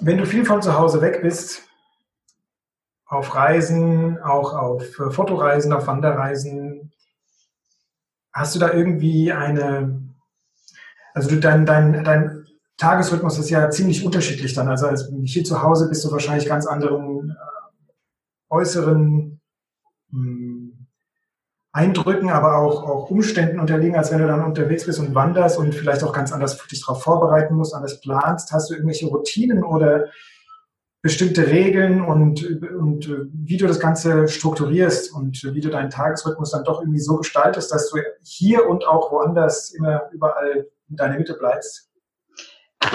Wenn du viel von zu Hause weg bist, auf Reisen, auch auf äh, Fotoreisen, auf Wanderreisen, hast du da irgendwie eine, also du, dein, dein, dein Tagesrhythmus ist ja ziemlich unterschiedlich dann. Also als hier zu Hause bist du wahrscheinlich ganz anderen äh, äußeren mh, hm, Eindrücken, aber auch, auch Umständen unterliegen, als wenn du dann unterwegs bist und wanderst und vielleicht auch ganz anders dich darauf vorbereiten musst, anders planst. Hast du irgendwelche Routinen oder bestimmte Regeln und, und wie du das Ganze strukturierst und wie du deinen Tagesrhythmus dann doch irgendwie so gestaltest, dass du hier und auch woanders immer überall in deiner Mitte bleibst?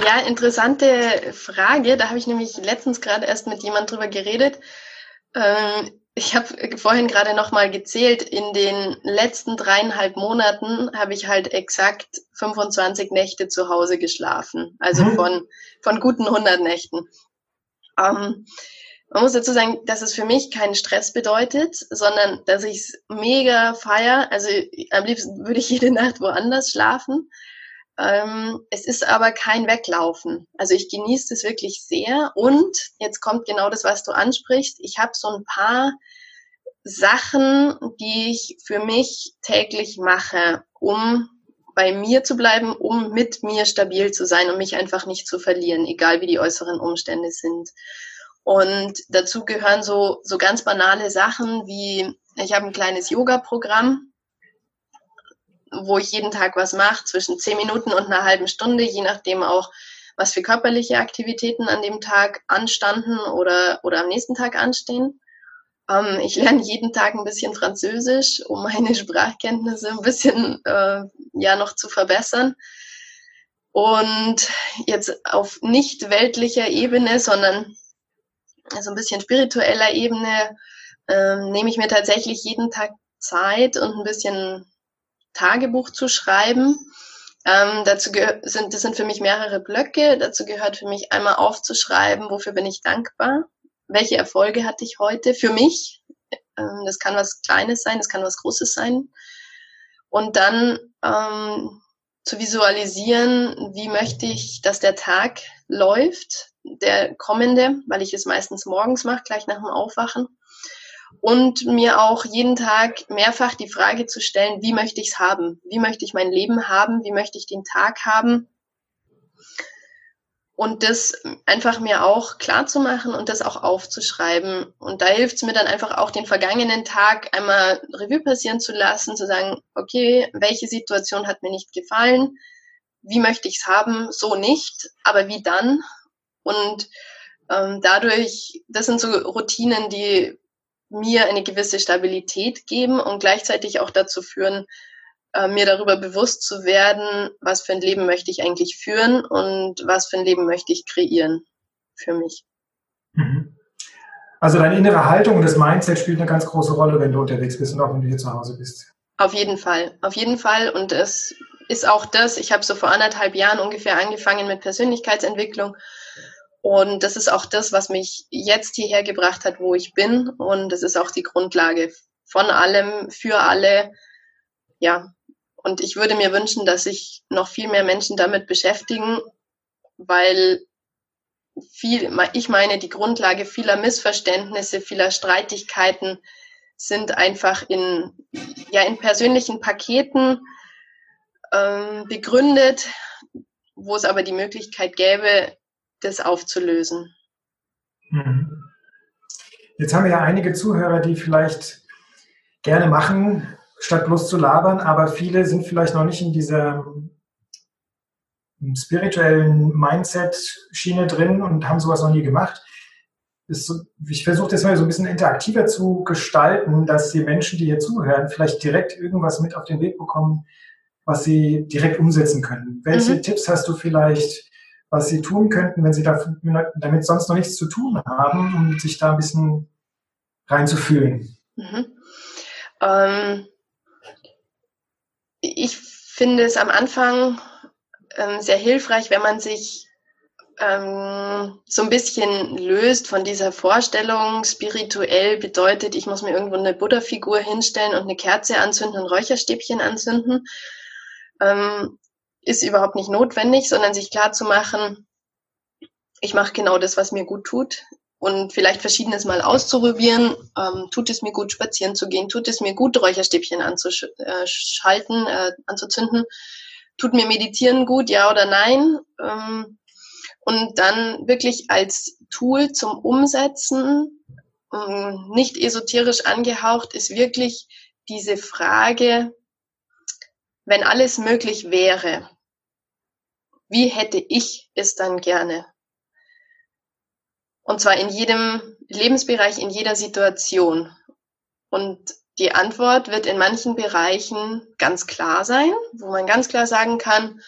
Ja, interessante Frage. Da habe ich nämlich letztens gerade erst mit jemand drüber geredet. Ähm, ich habe vorhin gerade nochmal gezählt, in den letzten dreieinhalb Monaten habe ich halt exakt 25 Nächte zu Hause geschlafen. Also mhm. von, von guten 100 Nächten. Ähm, man muss dazu sagen, dass es für mich keinen Stress bedeutet, sondern dass ich es mega feier. Also am liebsten würde ich jede Nacht woanders schlafen. Ähm, es ist aber kein Weglaufen. Also ich genieße es wirklich sehr. Und jetzt kommt genau das, was du ansprichst. Ich habe so ein paar Sachen, die ich für mich täglich mache, um bei mir zu bleiben, um mit mir stabil zu sein und mich einfach nicht zu verlieren, egal wie die äußeren Umstände sind. Und dazu gehören so, so ganz banale Sachen wie, ich habe ein kleines Yoga-Programm, wo ich jeden Tag was mache, zwischen zehn Minuten und einer halben Stunde, je nachdem auch, was für körperliche Aktivitäten an dem Tag anstanden oder, oder am nächsten Tag anstehen. Ähm, ich lerne jeden Tag ein bisschen Französisch, um meine Sprachkenntnisse ein bisschen äh, ja noch zu verbessern. Und jetzt auf nicht weltlicher Ebene, sondern also ein bisschen spiritueller Ebene, äh, nehme ich mir tatsächlich jeden Tag Zeit und ein bisschen Tagebuch zu schreiben. Ähm, dazu sind, das sind für mich mehrere Blöcke. Dazu gehört für mich einmal aufzuschreiben, wofür bin ich dankbar, welche Erfolge hatte ich heute für mich. Ähm, das kann was Kleines sein, das kann was Großes sein. Und dann ähm, zu visualisieren, wie möchte ich, dass der Tag läuft, der kommende, weil ich es meistens morgens mache, gleich nach dem Aufwachen und mir auch jeden Tag mehrfach die Frage zu stellen, wie möchte ich es haben? Wie möchte ich mein Leben haben? Wie möchte ich den Tag haben? Und das einfach mir auch klar zu machen und das auch aufzuschreiben. Und da hilft es mir dann einfach auch, den vergangenen Tag einmal Revue passieren zu lassen, zu sagen, okay, welche Situation hat mir nicht gefallen? Wie möchte ich es haben? So nicht, aber wie dann? Und ähm, dadurch, das sind so Routinen, die mir eine gewisse Stabilität geben und gleichzeitig auch dazu führen, äh, mir darüber bewusst zu werden, was für ein Leben möchte ich eigentlich führen und was für ein Leben möchte ich kreieren für mich. Mhm. Also deine innere Haltung und das Mindset spielt eine ganz große Rolle, wenn du unterwegs bist und auch wenn du hier zu Hause bist. Auf jeden Fall, auf jeden Fall. Und es ist auch das, ich habe so vor anderthalb Jahren ungefähr angefangen mit Persönlichkeitsentwicklung und das ist auch das, was mich jetzt hierher gebracht hat, wo ich bin. Und das ist auch die Grundlage von allem, für alle. Ja. Und ich würde mir wünschen, dass sich noch viel mehr Menschen damit beschäftigen, weil viel, ich meine, die Grundlage vieler Missverständnisse, vieler Streitigkeiten sind einfach in, ja, in persönlichen Paketen ähm, begründet, wo es aber die Möglichkeit gäbe, das aufzulösen. Mhm. Jetzt haben wir ja einige Zuhörer, die vielleicht gerne machen, statt bloß zu labern, aber viele sind vielleicht noch nicht in dieser spirituellen Mindset-Schiene drin und haben sowas noch nie gemacht. Ich versuche das mal so ein bisschen interaktiver zu gestalten, dass die Menschen, die hier zuhören, vielleicht direkt irgendwas mit auf den Weg bekommen, was sie direkt umsetzen können. Welche mhm. Tipps hast du vielleicht was sie tun könnten, wenn sie damit sonst noch nichts zu tun haben, um sich da ein bisschen reinzufühlen? Mhm. Ähm, ich finde es am Anfang ähm, sehr hilfreich, wenn man sich ähm, so ein bisschen löst von dieser Vorstellung, spirituell bedeutet, ich muss mir irgendwo eine Buddha-Figur hinstellen und eine Kerze anzünden und Räucherstäbchen anzünden, ähm, ist überhaupt nicht notwendig, sondern sich klar zu machen, ich mache genau das, was mir gut tut und vielleicht verschiedenes mal auszuprobieren. Ähm, tut es mir gut, spazieren zu gehen? Tut es mir gut, Räucherstäbchen anzuschalten, äh, äh, anzuzünden? Tut mir Meditieren gut, ja oder nein? Ähm, und dann wirklich als Tool zum Umsetzen, ähm, nicht esoterisch angehaucht, ist wirklich diese Frage, wenn alles möglich wäre, wie hätte ich es dann gerne? Und zwar in jedem Lebensbereich, in jeder Situation. Und die Antwort wird in manchen Bereichen ganz klar sein, wo man ganz klar sagen kann,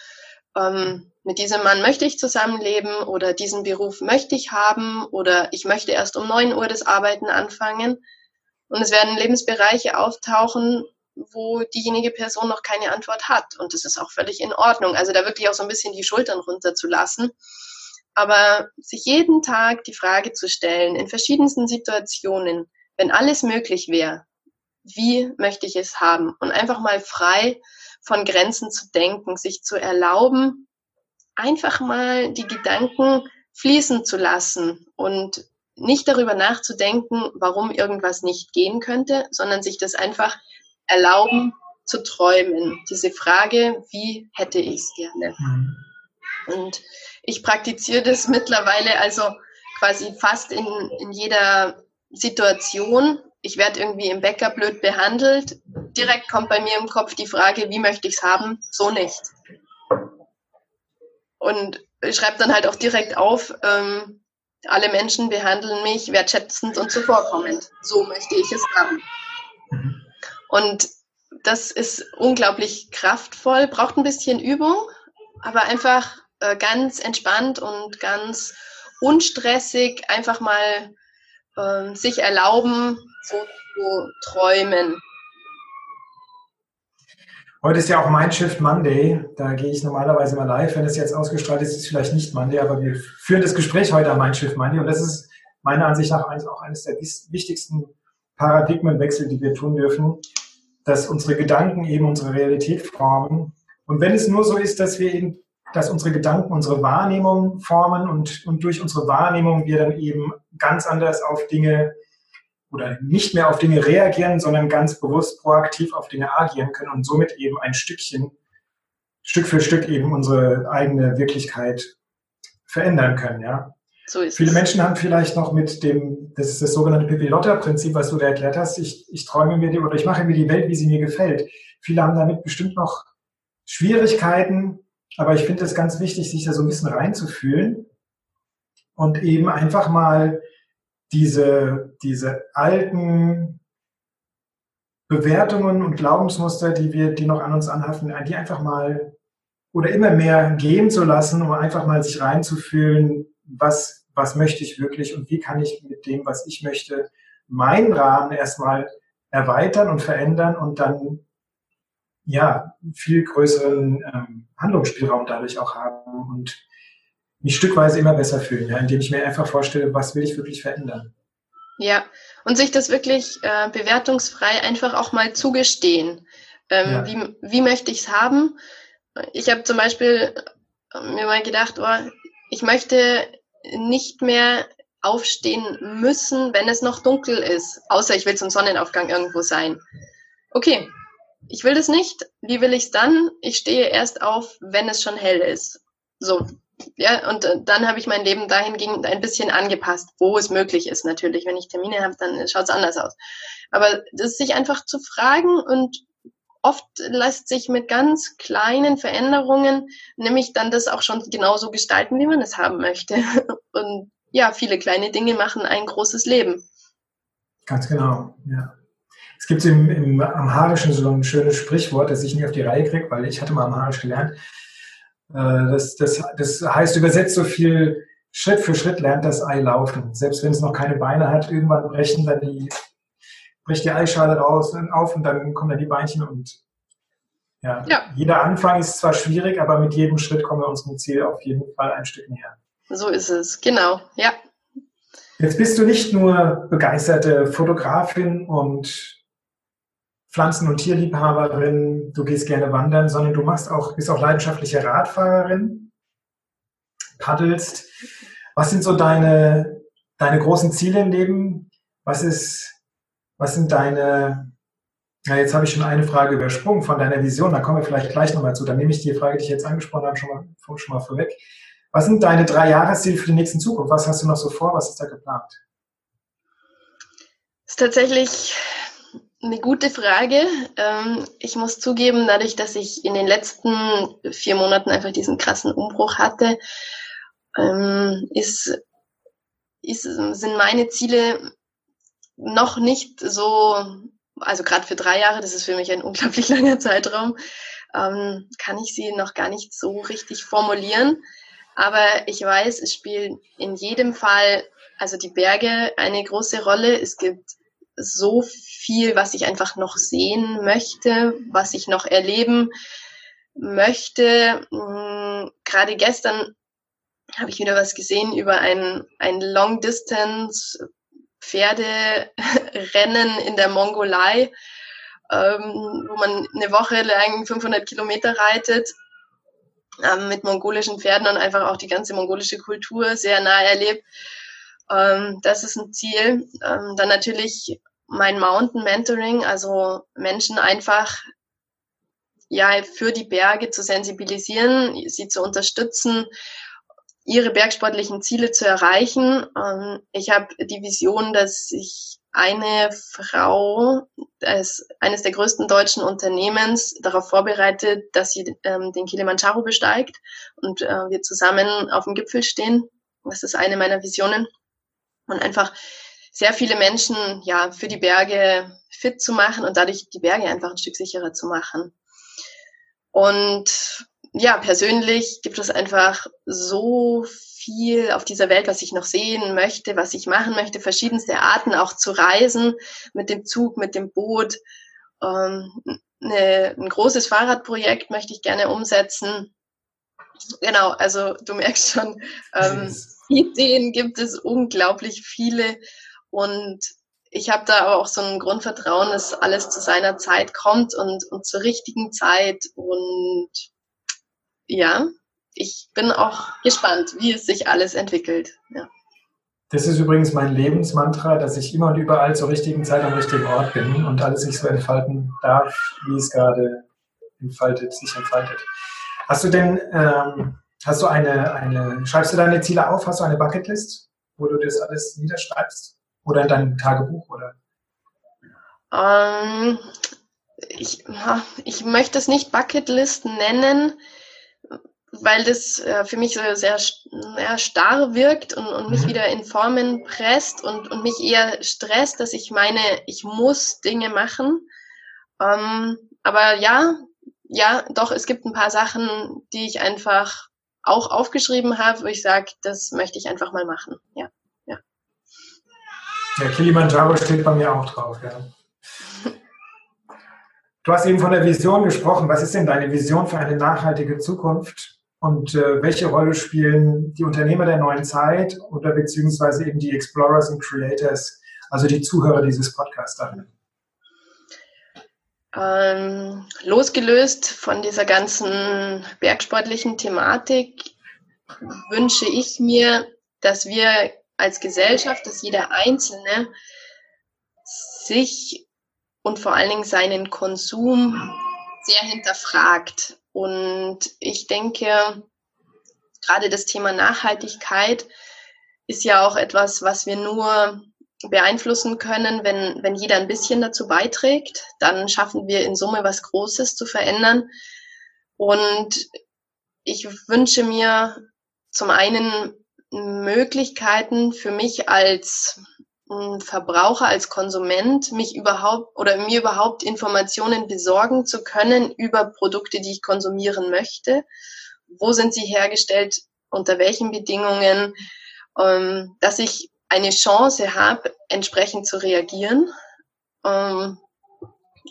ähm, mit diesem Mann möchte ich zusammenleben oder diesen Beruf möchte ich haben oder ich möchte erst um neun Uhr das Arbeiten anfangen. Und es werden Lebensbereiche auftauchen, wo diejenige Person noch keine Antwort hat. Und das ist auch völlig in Ordnung. Also da wirklich auch so ein bisschen die Schultern runterzulassen. Aber sich jeden Tag die Frage zu stellen, in verschiedensten Situationen, wenn alles möglich wäre, wie möchte ich es haben? Und einfach mal frei von Grenzen zu denken, sich zu erlauben, einfach mal die Gedanken fließen zu lassen und nicht darüber nachzudenken, warum irgendwas nicht gehen könnte, sondern sich das einfach erlauben zu träumen. Diese Frage, wie hätte ich es gerne? Mhm. Und ich praktiziere das mittlerweile also quasi fast in, in jeder Situation. Ich werde irgendwie im Bäcker blöd behandelt. Direkt kommt bei mir im Kopf die Frage, wie möchte ich es haben? So nicht. Und ich schreibe dann halt auch direkt auf, ähm, alle Menschen behandeln mich wertschätzend und zuvorkommend. So möchte ich es haben. Und das ist unglaublich kraftvoll, braucht ein bisschen Übung, aber einfach äh, ganz entspannt und ganz unstressig einfach mal äh, sich erlauben, so zu träumen. Heute ist ja auch Mindshift Monday. Da gehe ich normalerweise mal live. Wenn es jetzt ausgestrahlt ist, ist es vielleicht nicht Monday, aber wir führen das Gespräch heute am Mindshift Monday. Und das ist meiner Ansicht nach auch eines der wichtigsten Paradigmenwechsel, die wir tun dürfen, dass unsere Gedanken eben unsere Realität formen. Und wenn es nur so ist, dass wir eben, dass unsere Gedanken unsere Wahrnehmung formen und, und durch unsere Wahrnehmung wir dann eben ganz anders auf Dinge oder nicht mehr auf Dinge reagieren, sondern ganz bewusst proaktiv auf Dinge agieren können und somit eben ein Stückchen, Stück für Stück eben unsere eigene Wirklichkeit verändern können, ja. So ist Viele es. Menschen haben vielleicht noch mit dem, das ist das sogenannte Pipi-Lotta-Prinzip, was du da erklärt hast, ich, ich träume mir die oder ich mache mir die Welt, wie sie mir gefällt. Viele haben damit bestimmt noch Schwierigkeiten, aber ich finde es ganz wichtig, sich da so ein bisschen reinzufühlen und eben einfach mal diese, diese alten Bewertungen und Glaubensmuster, die wir, die noch an uns anhaften, die einfach mal oder immer mehr gehen zu lassen, um einfach mal sich reinzufühlen, was, was möchte ich wirklich und wie kann ich mit dem, was ich möchte, meinen Rahmen erstmal erweitern und verändern und dann ja viel größeren ähm, Handlungsspielraum dadurch auch haben und mich stückweise immer besser fühlen, ja, indem ich mir einfach vorstelle, was will ich wirklich verändern. Ja, und sich das wirklich äh, bewertungsfrei einfach auch mal zugestehen. Ähm, ja. wie, wie möchte ich es haben? Ich habe zum Beispiel mir mal gedacht, oh, ich möchte nicht mehr aufstehen müssen, wenn es noch dunkel ist, außer ich will zum Sonnenaufgang irgendwo sein. Okay, ich will das nicht. Wie will ich es dann? Ich stehe erst auf, wenn es schon hell ist. So, ja, und äh, dann habe ich mein Leben dahingehend ein bisschen angepasst, wo es möglich ist natürlich. Wenn ich Termine habe, dann schaut es anders aus. Aber das sich einfach zu fragen und oft lässt sich mit ganz kleinen Veränderungen nämlich dann das auch schon genauso gestalten, wie man es haben möchte. Und ja, viele kleine Dinge machen ein großes Leben. Ganz genau, ja. Es gibt im, im Amharischen so ein schönes Sprichwort, das ich nie auf die Reihe kriege, weil ich hatte mal Amharisch gelernt. Äh, das, das, das heißt übersetzt so viel, Schritt für Schritt lernt das Ei laufen. Selbst wenn es noch keine Beine hat, irgendwann brechen dann die, bricht die Eischale raus und auf und dann kommen dann die Beinchen und ja. ja. Jeder Anfang ist zwar schwierig, aber mit jedem Schritt kommen wir unserem Ziel auf jeden Fall ein Stück näher. So ist es, genau, ja. Jetzt bist du nicht nur begeisterte Fotografin und Pflanzen- und Tierliebhaberin, du gehst gerne wandern, sondern du machst auch, bist auch leidenschaftliche Radfahrerin, paddelst. Was sind so deine, deine großen Ziele im Leben? Was ist, was sind deine, ja, jetzt habe ich schon eine Frage übersprungen von deiner Vision, da kommen wir vielleicht gleich nochmal zu. Dann nehme ich die Frage, die ich jetzt angesprochen habe, schon mal, schon mal vorweg. Was sind deine drei Jahresziele für die nächsten Zukunft? Was hast du noch so vor? Was ist da geplant? Das ist tatsächlich eine gute Frage. Ähm, ich muss zugeben, dadurch, dass ich in den letzten vier Monaten einfach diesen krassen Umbruch hatte, ähm, ist, ist, sind meine Ziele noch nicht so, also gerade für drei Jahre, das ist für mich ein unglaublich langer Zeitraum, ähm, kann ich sie noch gar nicht so richtig formulieren. Aber ich weiß, es spielen in jedem Fall, also die Berge eine große Rolle. Es gibt so viel, was ich einfach noch sehen möchte, was ich noch erleben möchte. Hm, gerade gestern habe ich wieder was gesehen über ein, ein Long Distance Pferderennen in der Mongolei, ähm, wo man eine Woche lang 500 Kilometer reitet ähm, mit mongolischen Pferden und einfach auch die ganze mongolische Kultur sehr nah erlebt. Ähm, das ist ein Ziel. Ähm, dann natürlich mein Mountain Mentoring, also Menschen einfach ja für die Berge zu sensibilisieren, sie zu unterstützen, ihre bergsportlichen Ziele zu erreichen. Ähm, ich habe die Vision, dass ich eine Frau als eines der größten deutschen Unternehmens darauf vorbereitet, dass sie ähm, den Kilimanjaro besteigt und äh, wir zusammen auf dem Gipfel stehen. Das ist eine meiner Visionen. Und einfach sehr viele Menschen ja für die Berge fit zu machen und dadurch die Berge einfach ein Stück sicherer zu machen. Und ja, persönlich gibt es einfach so viel auf dieser Welt, was ich noch sehen möchte, was ich machen möchte, verschiedenste Arten auch zu reisen, mit dem Zug, mit dem Boot. Ähm, eine, ein großes Fahrradprojekt möchte ich gerne umsetzen. Genau, also du merkst schon, ähm, Ideen gibt es unglaublich viele und ich habe da aber auch so ein Grundvertrauen, dass alles zu seiner Zeit kommt und, und zur richtigen Zeit und ja, ich bin auch gespannt, wie es sich alles entwickelt. Ja. Das ist übrigens mein Lebensmantra, dass ich immer und überall zur richtigen Zeit am richtigen Ort bin und alles sich so entfalten darf, wie es gerade entfaltet, sich entfaltet. Hast du denn, ähm, hast du eine, eine, schreibst du deine Ziele auf? Hast du eine Bucketlist, wo du das alles niederschreibst? Oder in deinem Tagebuch? Oder? Ähm, ich, ich möchte es nicht Bucketlist nennen weil das äh, für mich so sehr ja, starr wirkt und, und mich mhm. wieder in Formen presst und, und mich eher stresst, dass ich meine, ich muss Dinge machen. Ähm, aber ja, ja, doch, es gibt ein paar Sachen, die ich einfach auch aufgeschrieben habe, wo ich sage, das möchte ich einfach mal machen. Ja, ja. Ja, Kilimanjaro steht bei mir auch drauf, ja. Du hast eben von der Vision gesprochen. Was ist denn deine Vision für eine nachhaltige Zukunft? Und äh, welche Rolle spielen die Unternehmer der neuen Zeit oder beziehungsweise eben die Explorers und Creators, also die Zuhörer dieses Podcasts darin? Ähm, losgelöst von dieser ganzen bergsportlichen Thematik wünsche ich mir, dass wir als Gesellschaft, dass jeder Einzelne sich und vor allen Dingen seinen Konsum sehr hinterfragt. Und ich denke, gerade das Thema Nachhaltigkeit ist ja auch etwas, was wir nur beeinflussen können, wenn, wenn jeder ein bisschen dazu beiträgt. Dann schaffen wir in Summe was Großes zu verändern. Und ich wünsche mir zum einen Möglichkeiten für mich als Verbraucher, als Konsument, mich überhaupt oder mir überhaupt Informationen besorgen zu können über Produkte, die ich konsumieren möchte. wo sind sie hergestellt, unter welchen Bedingungen, ähm, dass ich eine Chance habe, entsprechend zu reagieren. Ähm,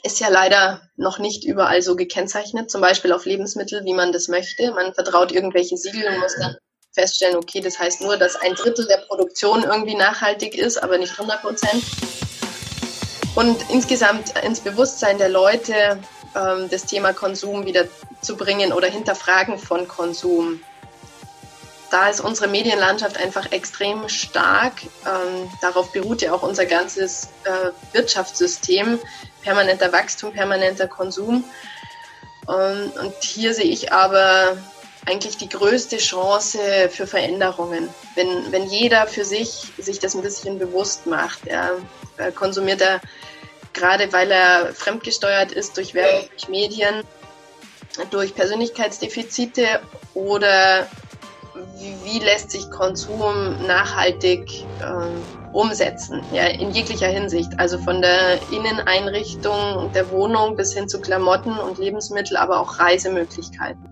ist ja leider noch nicht überall so gekennzeichnet, zum Beispiel auf Lebensmittel, wie man das möchte. Man vertraut irgendwelche Siegel und muss dann feststellen, okay, das heißt nur, dass ein Drittel der Produktion irgendwie nachhaltig ist, aber nicht 100 Prozent. Und insgesamt ins Bewusstsein der Leute ähm, das Thema Konsum wieder zu bringen oder Hinterfragen von Konsum. Da ist unsere Medienlandschaft einfach extrem stark. Ähm, darauf beruht ja auch unser ganzes äh, Wirtschaftssystem permanenter Wachstum, permanenter Konsum. Und, und hier sehe ich aber eigentlich die größte Chance für Veränderungen. Wenn, wenn jeder für sich sich das ein bisschen bewusst macht, er konsumiert er gerade weil er fremdgesteuert ist durch Werbung, durch Medien, durch Persönlichkeitsdefizite oder wie, wie lässt sich Konsum nachhaltig äh, umsetzen, ja, in jeglicher Hinsicht. Also von der Inneneinrichtung der Wohnung bis hin zu Klamotten und Lebensmittel, aber auch Reisemöglichkeiten.